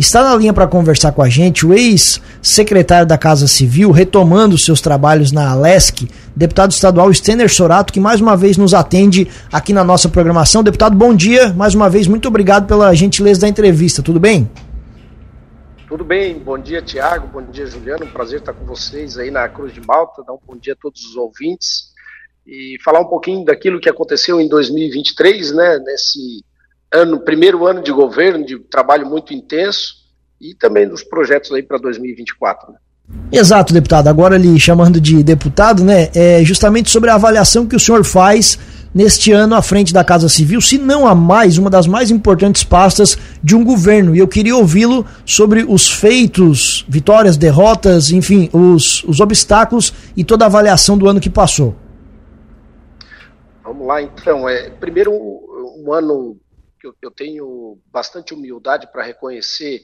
Está na linha para conversar com a gente o ex-secretário da Casa Civil, retomando seus trabalhos na Alesc, deputado estadual Stener Sorato, que mais uma vez nos atende aqui na nossa programação. Deputado, bom dia. Mais uma vez, muito obrigado pela gentileza da entrevista. Tudo bem? Tudo bem, bom dia Tiago, bom dia Juliano, um prazer estar com vocês aí na Cruz de Malta, dar um bom dia a todos os ouvintes e falar um pouquinho daquilo que aconteceu em 2023, né, nesse ano, primeiro ano de governo, de trabalho muito intenso, e também dos projetos aí para 2024. Né? Exato, deputado. Agora lhe chamando de deputado, né? É justamente sobre a avaliação que o senhor faz neste ano à frente da Casa Civil, se não a mais, uma das mais importantes pastas de um governo. E eu queria ouvi-lo sobre os feitos, vitórias, derrotas, enfim, os, os obstáculos e toda a avaliação do ano que passou. Vamos lá, então. É, primeiro, um ano que eu, eu tenho bastante humildade para reconhecer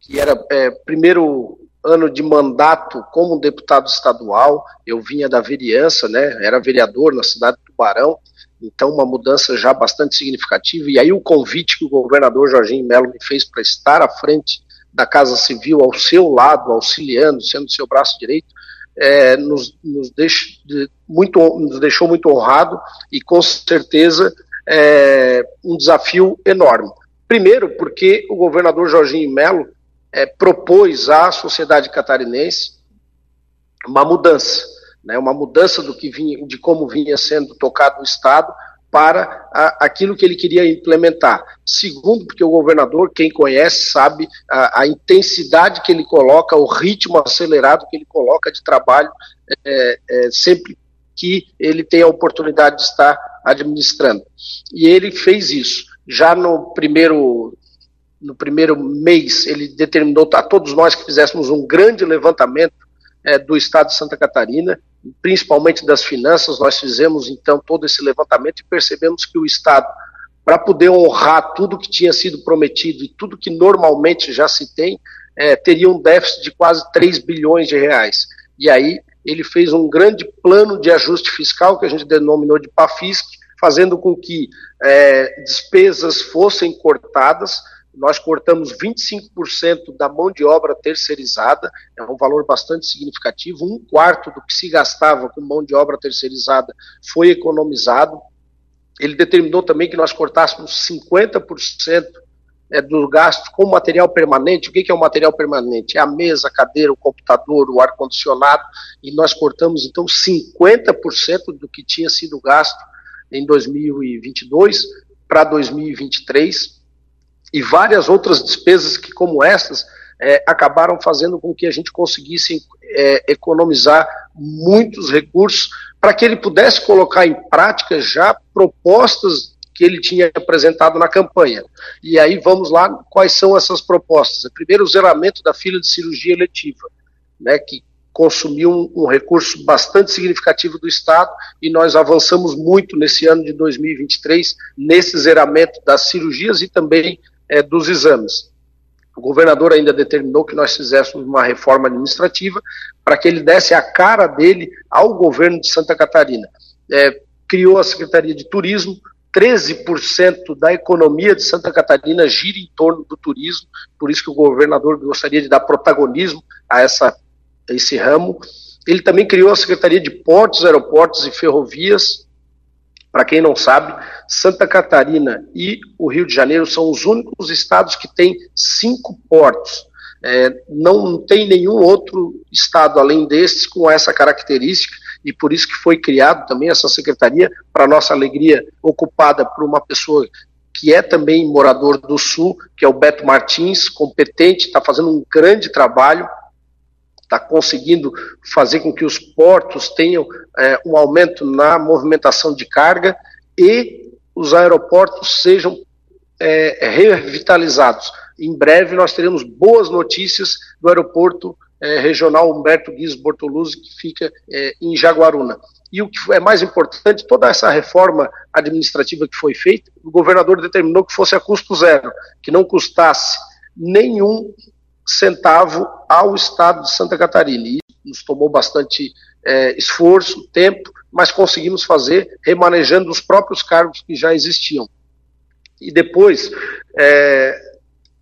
que era é, primeiro ano de mandato como deputado estadual, eu vinha da vereança, né, era vereador na cidade do Tubarão, então uma mudança já bastante significativa, e aí o convite que o governador Jorginho Melo me fez para estar à frente da Casa Civil, ao seu lado, auxiliando, sendo seu braço direito, é, nos, nos, deix, muito, nos deixou muito honrado e com certeza é, um desafio enorme. Primeiro, porque o governador Jorginho Melo é, propôs à sociedade catarinense uma mudança, né, uma mudança do que vinha, de como vinha sendo tocado o Estado para a, aquilo que ele queria implementar. Segundo, porque o governador, quem conhece, sabe a, a intensidade que ele coloca, o ritmo acelerado que ele coloca de trabalho é, é, sempre que ele tem a oportunidade de estar administrando. E ele fez isso. Já no primeiro no primeiro mês, ele determinou a todos nós que fizéssemos um grande levantamento é, do Estado de Santa Catarina, principalmente das finanças. Nós fizemos então todo esse levantamento e percebemos que o Estado, para poder honrar tudo que tinha sido prometido e tudo que normalmente já se tem, é, teria um déficit de quase 3 bilhões de reais. E aí ele fez um grande plano de ajuste fiscal, que a gente denominou de PAFISC, fazendo com que é, despesas fossem cortadas, nós cortamos 25% da mão de obra terceirizada, é um valor bastante significativo. Um quarto do que se gastava com mão de obra terceirizada foi economizado. Ele determinou também que nós cortássemos 50% é, do gasto com material permanente. O que é o material permanente? É a mesa, a cadeira, o computador, o ar-condicionado, e nós cortamos então 50% do que tinha sido gasto em 2022 para 2023 e várias outras despesas que, como estas, é, acabaram fazendo com que a gente conseguisse é, economizar muitos recursos para que ele pudesse colocar em prática já propostas que ele tinha apresentado na campanha. E aí vamos lá, quais são essas propostas? Primeiro, o zeramento da fila de cirurgia eletiva, né, que consumiu um, um, recurso bastante significativo do Estado e nós avançamos muito nesse ano de 2023 nesse zeramento das cirurgias e também é, dos exames. O governador ainda determinou que nós fizéssemos uma reforma administrativa para que ele desse a cara dele ao governo de Santa Catarina. É, criou a Secretaria de Turismo, 13% da economia de Santa Catarina gira em torno do turismo, por isso que o governador gostaria de dar protagonismo a essa, a esse ramo. Ele também criou a Secretaria de Portos, Aeroportos e Ferrovias, para quem não sabe, Santa Catarina e o Rio de Janeiro são os únicos estados que têm cinco portos. É, não tem nenhum outro estado além destes com essa característica e por isso que foi criado também essa secretaria, para nossa alegria, ocupada por uma pessoa que é também morador do Sul, que é o Beto Martins, competente, está fazendo um grande trabalho está conseguindo fazer com que os portos tenham é, um aumento na movimentação de carga e os aeroportos sejam é, revitalizados. Em breve nós teremos boas notícias do aeroporto é, regional Humberto Guiz Bortoluzzi, que fica é, em Jaguaruna. E o que é mais importante, toda essa reforma administrativa que foi feita, o governador determinou que fosse a custo zero, que não custasse nenhum centavo ao Estado de Santa Catarina. E nos tomou bastante é, esforço, tempo, mas conseguimos fazer remanejando os próprios cargos que já existiam. E depois, é,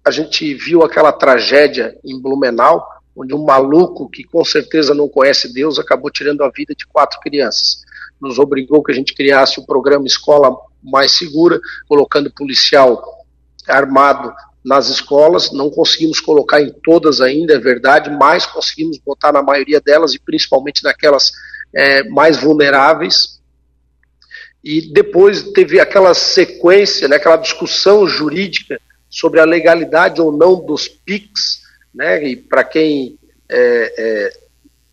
a gente viu aquela tragédia em Blumenau, onde um maluco que com certeza não conhece Deus acabou tirando a vida de quatro crianças. Nos obrigou que a gente criasse o programa Escola Mais Segura, colocando policial armado nas escolas. Não conseguimos colocar em todas ainda, é verdade, mas conseguimos botar na maioria delas e principalmente naquelas é, mais vulneráveis. E depois teve aquela sequência, né, aquela discussão jurídica sobre a legalidade ou não dos PICs, né, e para quem está é, é,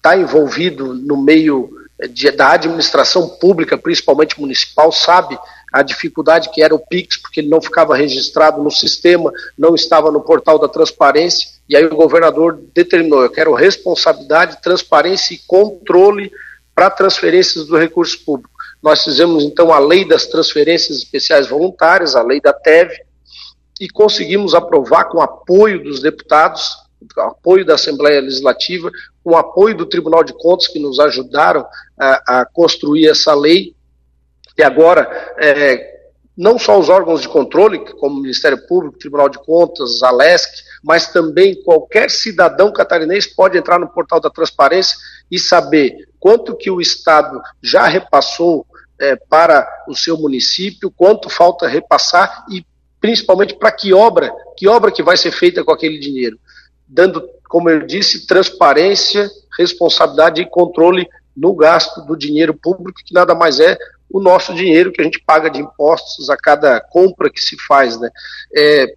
tá envolvido no meio de, da administração pública, principalmente municipal, sabe a dificuldade que era o PIX, porque ele não ficava registrado no sistema, não estava no portal da transparência, e aí o governador determinou: eu quero responsabilidade, transparência e controle para transferências do recurso público. Nós fizemos então a lei das transferências especiais voluntárias, a lei da TEV, e conseguimos aprovar com apoio dos deputados, apoio da Assembleia Legislativa, com apoio do Tribunal de Contas, que nos ajudaram a, a construir essa lei, e agora é, não só os órgãos de controle, como o Ministério Público, Tribunal de Contas, a LESC, mas também qualquer cidadão catarinense pode entrar no portal da transparência e saber quanto que o Estado já repassou é, para o seu município, quanto falta repassar e principalmente para que obra, que obra que vai ser feita com aquele dinheiro, dando, como eu disse, transparência, responsabilidade e controle no gasto do dinheiro público, que nada mais é o nosso dinheiro que a gente paga de impostos a cada compra que se faz. Né? É,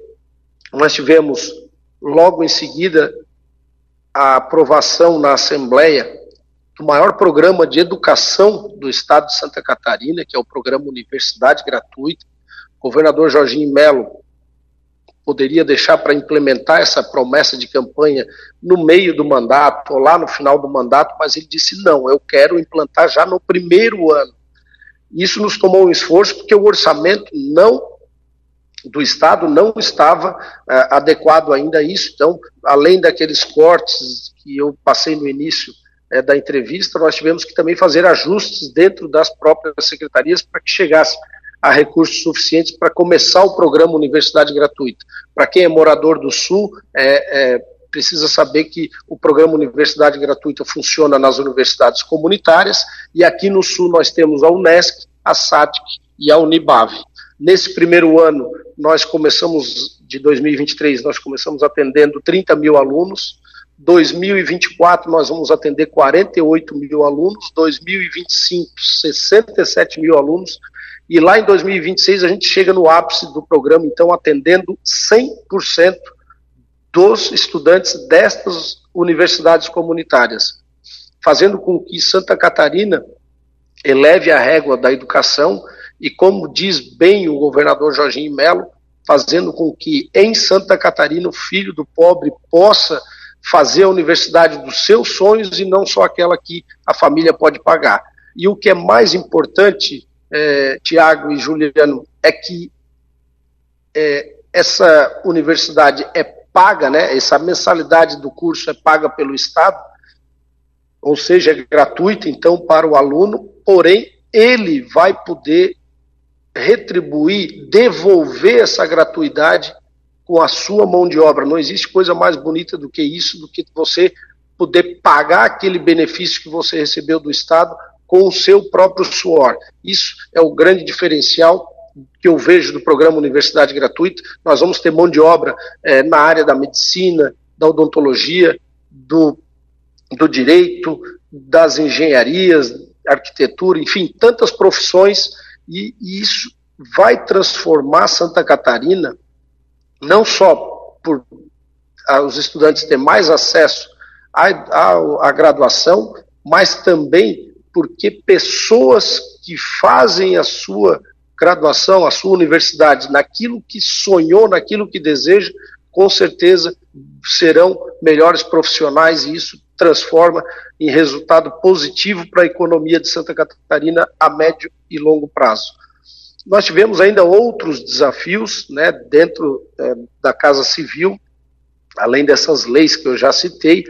nós tivemos logo em seguida a aprovação na Assembleia do maior programa de educação do estado de Santa Catarina, que é o programa Universidade Gratuita. O governador Jorginho Melo poderia deixar para implementar essa promessa de campanha no meio do mandato ou lá no final do mandato, mas ele disse: não, eu quero implantar já no primeiro ano. Isso nos tomou um esforço porque o orçamento não do Estado não estava é, adequado ainda a isso. Então, além daqueles cortes que eu passei no início é, da entrevista, nós tivemos que também fazer ajustes dentro das próprias secretarias para que chegasse a recursos suficientes para começar o programa Universidade Gratuita. Para quem é morador do Sul, é, é precisa saber que o programa Universidade Gratuita funciona nas universidades comunitárias e aqui no Sul nós temos a Unesc, a SATIC e a Unibave. Nesse primeiro ano, nós começamos, de 2023, nós começamos atendendo 30 mil alunos, 2024 nós vamos atender 48 mil alunos, 2025 67 mil alunos, e lá em 2026 a gente chega no ápice do programa, então atendendo 100% dos estudantes destas universidades comunitárias, fazendo com que Santa Catarina eleve a régua da educação e, como diz bem o governador Jorginho Melo, fazendo com que em Santa Catarina o filho do pobre possa fazer a universidade dos seus sonhos e não só aquela que a família pode pagar. E o que é mais importante, é, Tiago e Juliano, é que é, essa universidade é paga, né? Essa mensalidade do curso é paga pelo Estado, ou seja, é gratuita então para o aluno, porém ele vai poder retribuir, devolver essa gratuidade com a sua mão de obra. Não existe coisa mais bonita do que isso, do que você poder pagar aquele benefício que você recebeu do Estado com o seu próprio suor. Isso é o grande diferencial que eu vejo do programa Universidade Gratuita, nós vamos ter mão de obra é, na área da medicina, da odontologia, do, do direito, das engenharias, arquitetura, enfim, tantas profissões, e, e isso vai transformar Santa Catarina, não só por os estudantes ter mais acesso à, à graduação, mas também porque pessoas que fazem a sua graduação, a sua universidade, naquilo que sonhou, naquilo que deseja, com certeza serão melhores profissionais e isso transforma em resultado positivo para a economia de Santa Catarina a médio e longo prazo. Nós tivemos ainda outros desafios né, dentro é, da Casa Civil, além dessas leis que eu já citei,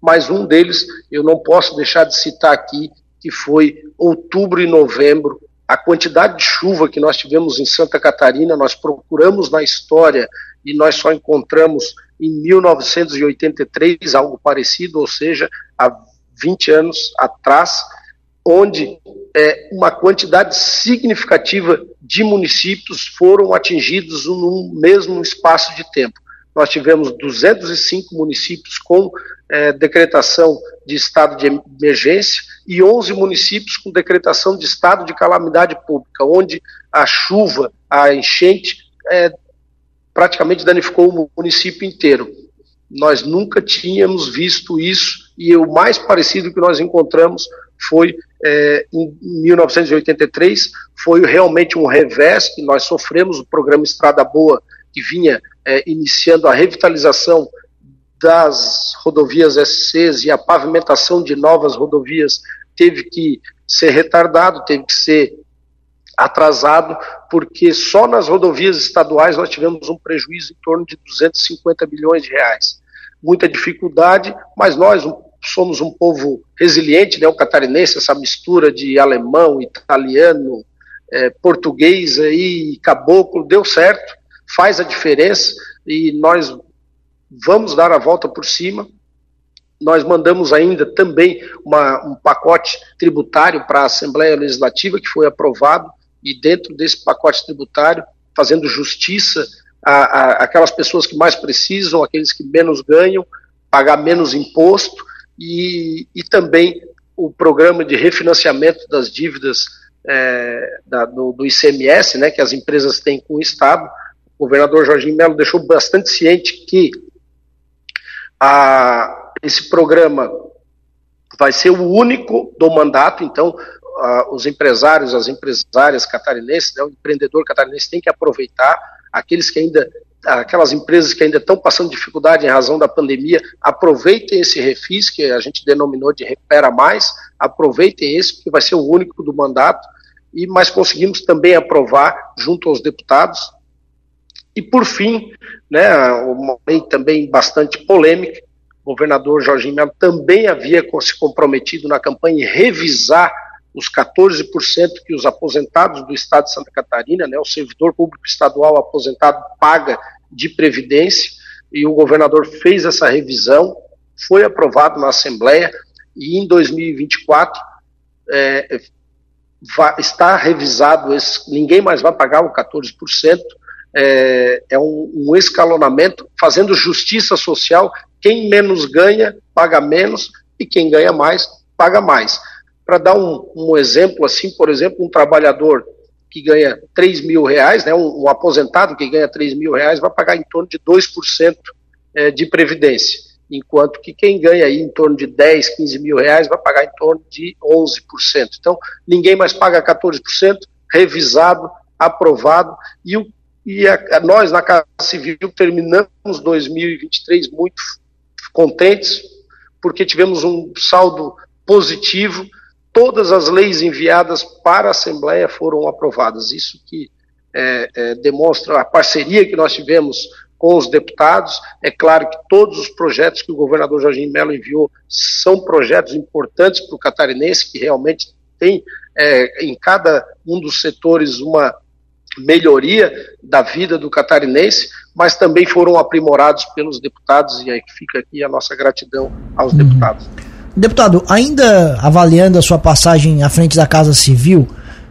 mas um deles eu não posso deixar de citar aqui, que foi outubro e novembro a quantidade de chuva que nós tivemos em Santa Catarina, nós procuramos na história e nós só encontramos em 1983 algo parecido, ou seja, há 20 anos atrás, onde é, uma quantidade significativa de municípios foram atingidos no mesmo espaço de tempo. Nós tivemos 205 municípios com é, decretação de estado de emergência e 11 municípios com decretação de estado de calamidade pública, onde a chuva, a enchente, é, praticamente danificou o município inteiro. Nós nunca tínhamos visto isso e o mais parecido que nós encontramos foi é, em 1983, foi realmente um revés que nós sofremos, o programa Estrada Boa, que vinha é, iniciando a revitalização das rodovias SCs e a pavimentação de novas rodovias teve que ser retardado, teve que ser atrasado, porque só nas rodovias estaduais nós tivemos um prejuízo em torno de 250 bilhões de reais. Muita dificuldade, mas nós somos um povo resiliente, né, o catarinense, essa mistura de alemão, italiano, é, português e caboclo, deu certo, faz a diferença e nós vamos dar a volta por cima. Nós mandamos ainda também uma, um pacote tributário para a Assembleia Legislativa que foi aprovado e dentro desse pacote tributário, fazendo justiça a, aquelas pessoas que mais precisam, aqueles que menos ganham, pagar menos imposto e, e também o programa de refinanciamento das dívidas é, da, do, do, ICMS, né, que as empresas têm com o Estado. O governador Jorginho Melo deixou bastante ciente que a, esse programa vai ser o único do mandato, então uh, os empresários, as empresárias catarinenses, né, o empreendedor catarinense tem que aproveitar, aqueles que ainda, aquelas empresas que ainda estão passando dificuldade em razão da pandemia, aproveitem esse refis, que a gente denominou de Recupera Mais, aproveitem esse, porque vai ser o único do mandato, e mas conseguimos também aprovar junto aos deputados. E por fim, né, uma lei também bastante polêmica, o governador Jorginho Melo também havia se comprometido na campanha em revisar os 14% que os aposentados do Estado de Santa Catarina, né, o servidor público estadual aposentado paga de previdência, e o governador fez essa revisão, foi aprovado na Assembleia, e em 2024 é, vai, está revisado, esse, ninguém mais vai pagar o 14%, é, é um, um escalonamento, fazendo justiça social, quem menos ganha, paga menos, e quem ganha mais, paga mais. Para dar um, um, exemplo assim, por exemplo, um trabalhador que ganha 3 mil reais, né, um, um aposentado que ganha 3 mil reais, vai pagar em torno de 2% é, de previdência, enquanto que quem ganha aí em torno de 10, 15 mil reais vai pagar em torno de 11%. Então, ninguém mais paga 14%, revisado, aprovado, e, o, e a, a nós na Casa Civil terminamos 2023 muito contentes, porque tivemos um saldo positivo, todas as leis enviadas para a Assembleia foram aprovadas. Isso que é, é, demonstra a parceria que nós tivemos com os deputados. É claro que todos os projetos que o governador Jorginho Melo enviou são projetos importantes para o catarinense, que realmente tem é, em cada um dos setores uma melhoria da vida do catarinense, mas também foram aprimorados pelos deputados, e aí fica aqui a nossa gratidão aos uhum. deputados. Deputado, ainda avaliando a sua passagem à frente da Casa Civil,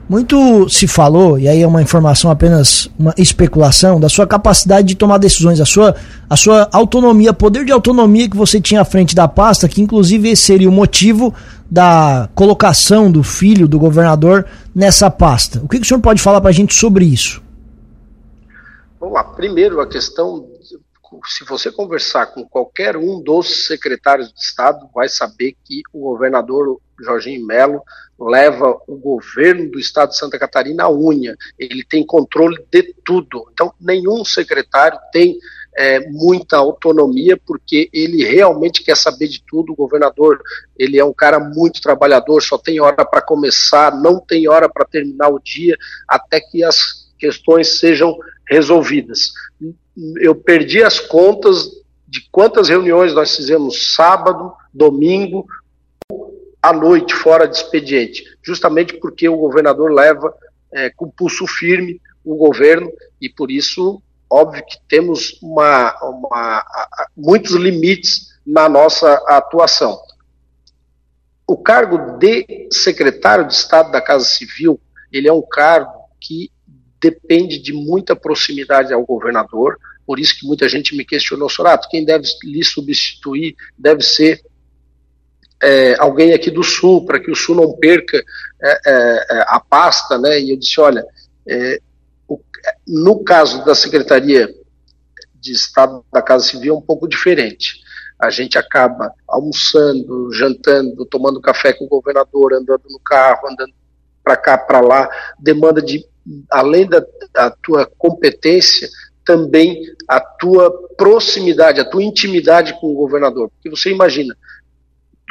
muito se falou, e aí é uma informação apenas uma especulação, da sua capacidade de tomar decisões, a sua, a sua autonomia, poder de autonomia que você tinha à frente da pasta, que inclusive esse seria o motivo da colocação do filho do governador nessa pasta. O que, que o senhor pode falar para a gente sobre isso? Vamos lá. Primeiro, a questão se você conversar com qualquer um dos secretários de Estado, vai saber que o governador Jorginho Melo leva o governo do Estado de Santa Catarina à unha. Ele tem controle de tudo. Então, nenhum secretário tem é, muita autonomia, porque ele realmente quer saber de tudo. O governador, ele é um cara muito trabalhador, só tem hora para começar, não tem hora para terminar o dia, até que as questões sejam resolvidas eu perdi as contas de quantas reuniões nós fizemos sábado, domingo, à noite, fora de expediente, justamente porque o governador leva é, com pulso firme o governo e por isso óbvio que temos uma, uma, muitos limites na nossa atuação. O cargo de secretário de Estado da Casa Civil, ele é um cargo que depende de muita proximidade ao governador, por isso que muita gente me questionou, Sorato, quem deve lhe substituir deve ser é, alguém aqui do Sul, para que o Sul não perca é, é, é a pasta, né? E eu disse, olha, é, o, no caso da Secretaria de Estado da Casa Civil é um pouco diferente. A gente acaba almoçando, jantando, tomando café com o governador, andando no carro, andando para cá, para lá, demanda de, além da, da tua competência, também a tua proximidade, a tua intimidade com o governador. Porque você imagina,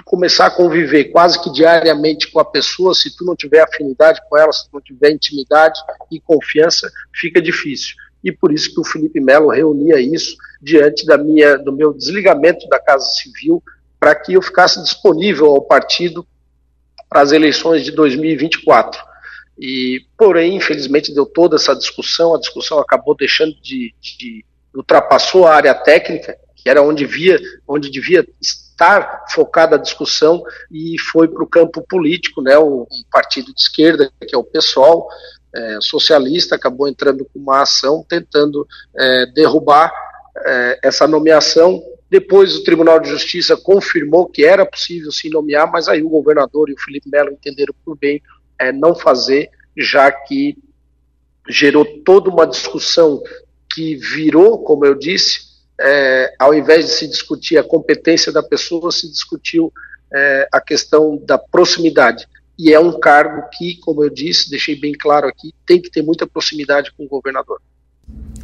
começar a conviver quase que diariamente com a pessoa, se tu não tiver afinidade com ela, se tu não tiver intimidade e confiança, fica difícil. E por isso que o Felipe Melo reunia isso diante da minha, do meu desligamento da Casa Civil, para que eu ficasse disponível ao partido para as eleições de 2024. E, porém, infelizmente, deu toda essa discussão, a discussão acabou deixando de, de ultrapassou a área técnica, que era onde via, onde devia estar focada a discussão e foi para o campo político, né? O, partido de esquerda, que é o PSOL, é, socialista, acabou entrando com uma ação tentando é, derrubar é, essa nomeação. Depois o Tribunal de Justiça confirmou que era possível se nomear, mas aí o governador e o Felipe Melo entenderam por bem é, não fazer, já que gerou toda uma discussão que virou, como eu disse, é, ao invés de se discutir a competência da pessoa, se discutiu é, a questão da proximidade. E é um cargo que, como eu disse, deixei bem claro aqui, tem que ter muita proximidade com o governador.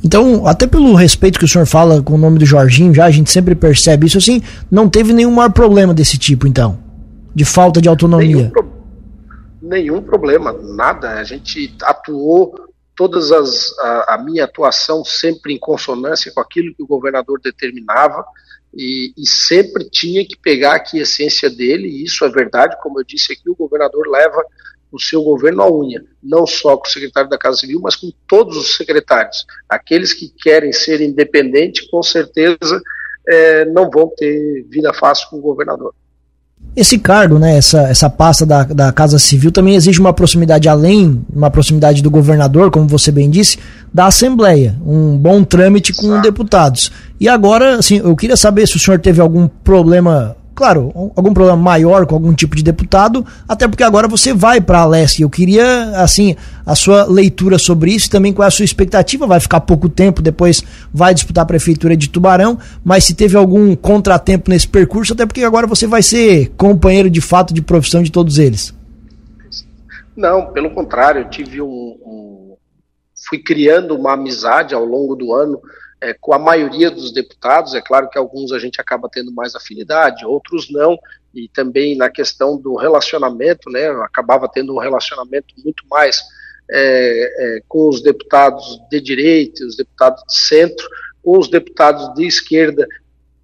Então, até pelo respeito que o senhor fala com o nome do Jorginho, já a gente sempre percebe isso assim, não teve nenhum maior problema desse tipo, então, de falta de autonomia. Nenhum, pro... nenhum problema, nada. A gente atuou todas as a, a, minha atuação sempre em consonância com aquilo que o governador determinava e, e, sempre tinha que pegar aqui a essência dele e isso é verdade, como eu disse aqui, o governador leva o seu governo à unha, não só com o secretário da Casa Civil, mas com todos os secretários. Aqueles que querem ser independentes, com certeza, é, não vão ter vida fácil com o governador. Esse cargo, né, essa, essa pasta da, da Casa Civil também exige uma proximidade além, uma proximidade do governador, como você bem disse, da Assembleia, um bom trâmite com Exato. deputados. E agora, assim, eu queria saber se o senhor teve algum problema claro, algum problema maior com algum tipo de deputado, até porque agora você vai para a Leste. Eu queria, assim, a sua leitura sobre isso, também qual é a sua expectativa. Vai ficar pouco tempo, depois vai disputar a prefeitura de Tubarão, mas se teve algum contratempo nesse percurso, até porque agora você vai ser companheiro de fato de profissão de todos eles. Não, pelo contrário, eu tive um, um fui criando uma amizade ao longo do ano é, com a maioria dos deputados. É claro que alguns a gente acaba tendo mais afinidade, outros não, e também na questão do relacionamento, né, eu acabava tendo um relacionamento muito mais é, é, com os deputados de direita, os deputados de centro, com os deputados de esquerda,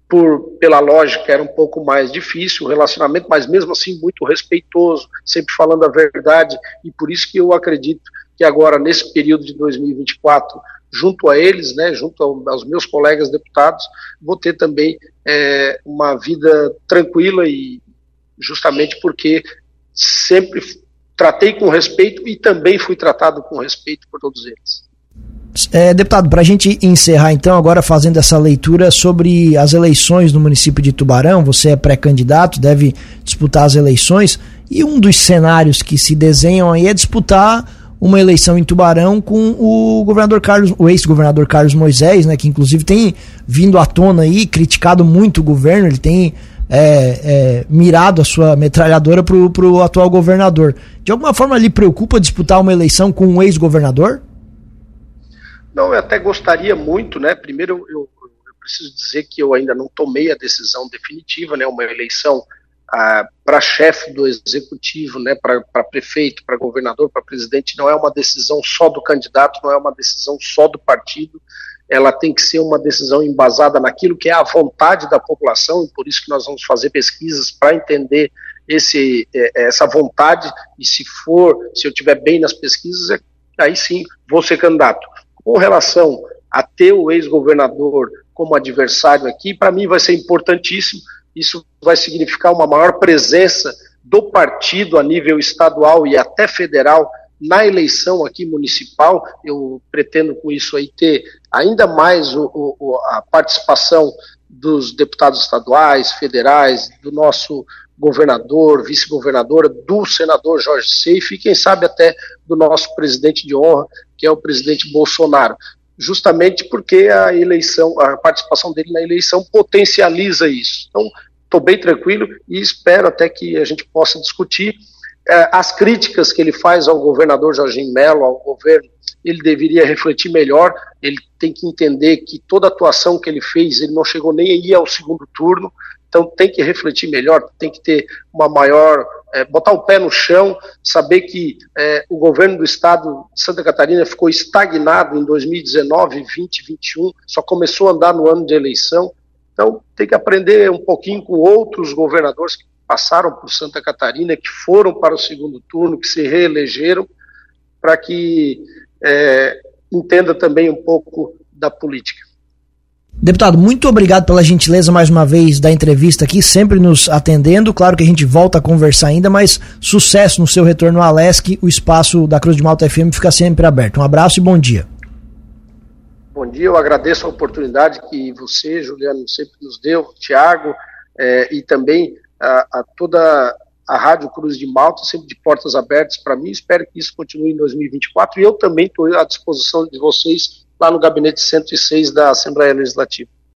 por, pela lógica era um pouco mais difícil o relacionamento, mas mesmo assim muito respeitoso, sempre falando a verdade, e por isso que eu acredito que agora, nesse período de 2024, junto a eles, né, junto aos meus colegas deputados, vou ter também é, uma vida tranquila e justamente porque sempre tratei com respeito e também fui tratado com respeito por todos eles. É, deputado, para a gente encerrar então, agora fazendo essa leitura sobre as eleições no município de Tubarão, você é pré-candidato, deve disputar as eleições, e um dos cenários que se desenham aí é disputar uma eleição em Tubarão com o governador Carlos, o ex-governador Carlos Moisés, né, que inclusive tem vindo à tona aí, criticado muito o governo, ele tem é, é, mirado a sua metralhadora para o atual governador. De alguma forma lhe preocupa disputar uma eleição com um ex-governador? Não, eu até gostaria muito, né? Primeiro eu, eu preciso dizer que eu ainda não tomei a decisão definitiva, né? Uma eleição para chefe do executivo, né, para prefeito, para governador, para presidente, não é uma decisão só do candidato, não é uma decisão só do partido, ela tem que ser uma decisão embasada naquilo que é a vontade da população, e por isso que nós vamos fazer pesquisas para entender esse, é, essa vontade, e se for, se eu tiver bem nas pesquisas, é, aí sim vou ser candidato. Com relação a ter o ex-governador como adversário aqui, para mim vai ser importantíssimo. Isso vai significar uma maior presença do partido a nível estadual e até federal na eleição aqui municipal. Eu pretendo com isso aí ter ainda mais o, o, a participação dos deputados estaduais, federais, do nosso governador, vice-governadora, do senador Jorge Seife e quem sabe até do nosso presidente de honra, que é o presidente Bolsonaro. Justamente porque a eleição, a participação dele na eleição potencializa isso. Então, estou bem tranquilo e espero até que a gente possa discutir é, as críticas que ele faz ao governador Jorginho Melo, ao governo, ele deveria refletir melhor, ele tem que entender que toda a atuação que ele fez, ele não chegou nem a ir ao segundo turno, então tem que refletir melhor, tem que ter uma maior, é, botar o pé no chão, saber que é, o governo do estado de Santa Catarina ficou estagnado em 2019, 20, 21, só começou a andar no ano de eleição, então tem que aprender um pouquinho com outros governadores que passaram por Santa Catarina, que foram para o segundo turno, que se reelegeram, para que é, entenda também um pouco da política. Deputado, muito obrigado pela gentileza mais uma vez da entrevista aqui, sempre nos atendendo. Claro que a gente volta a conversar ainda, mas sucesso no seu retorno ao Alesc. O espaço da Cruz de Malta FM fica sempre aberto. Um abraço e bom dia. Bom dia, eu agradeço a oportunidade que você, Juliano, sempre nos deu, Tiago, é, e também a, a toda a Rádio Cruz de Malta, sempre de portas abertas para mim. Espero que isso continue em 2024 e eu também estou à disposição de vocês lá no gabinete 106 da Assembleia Legislativa.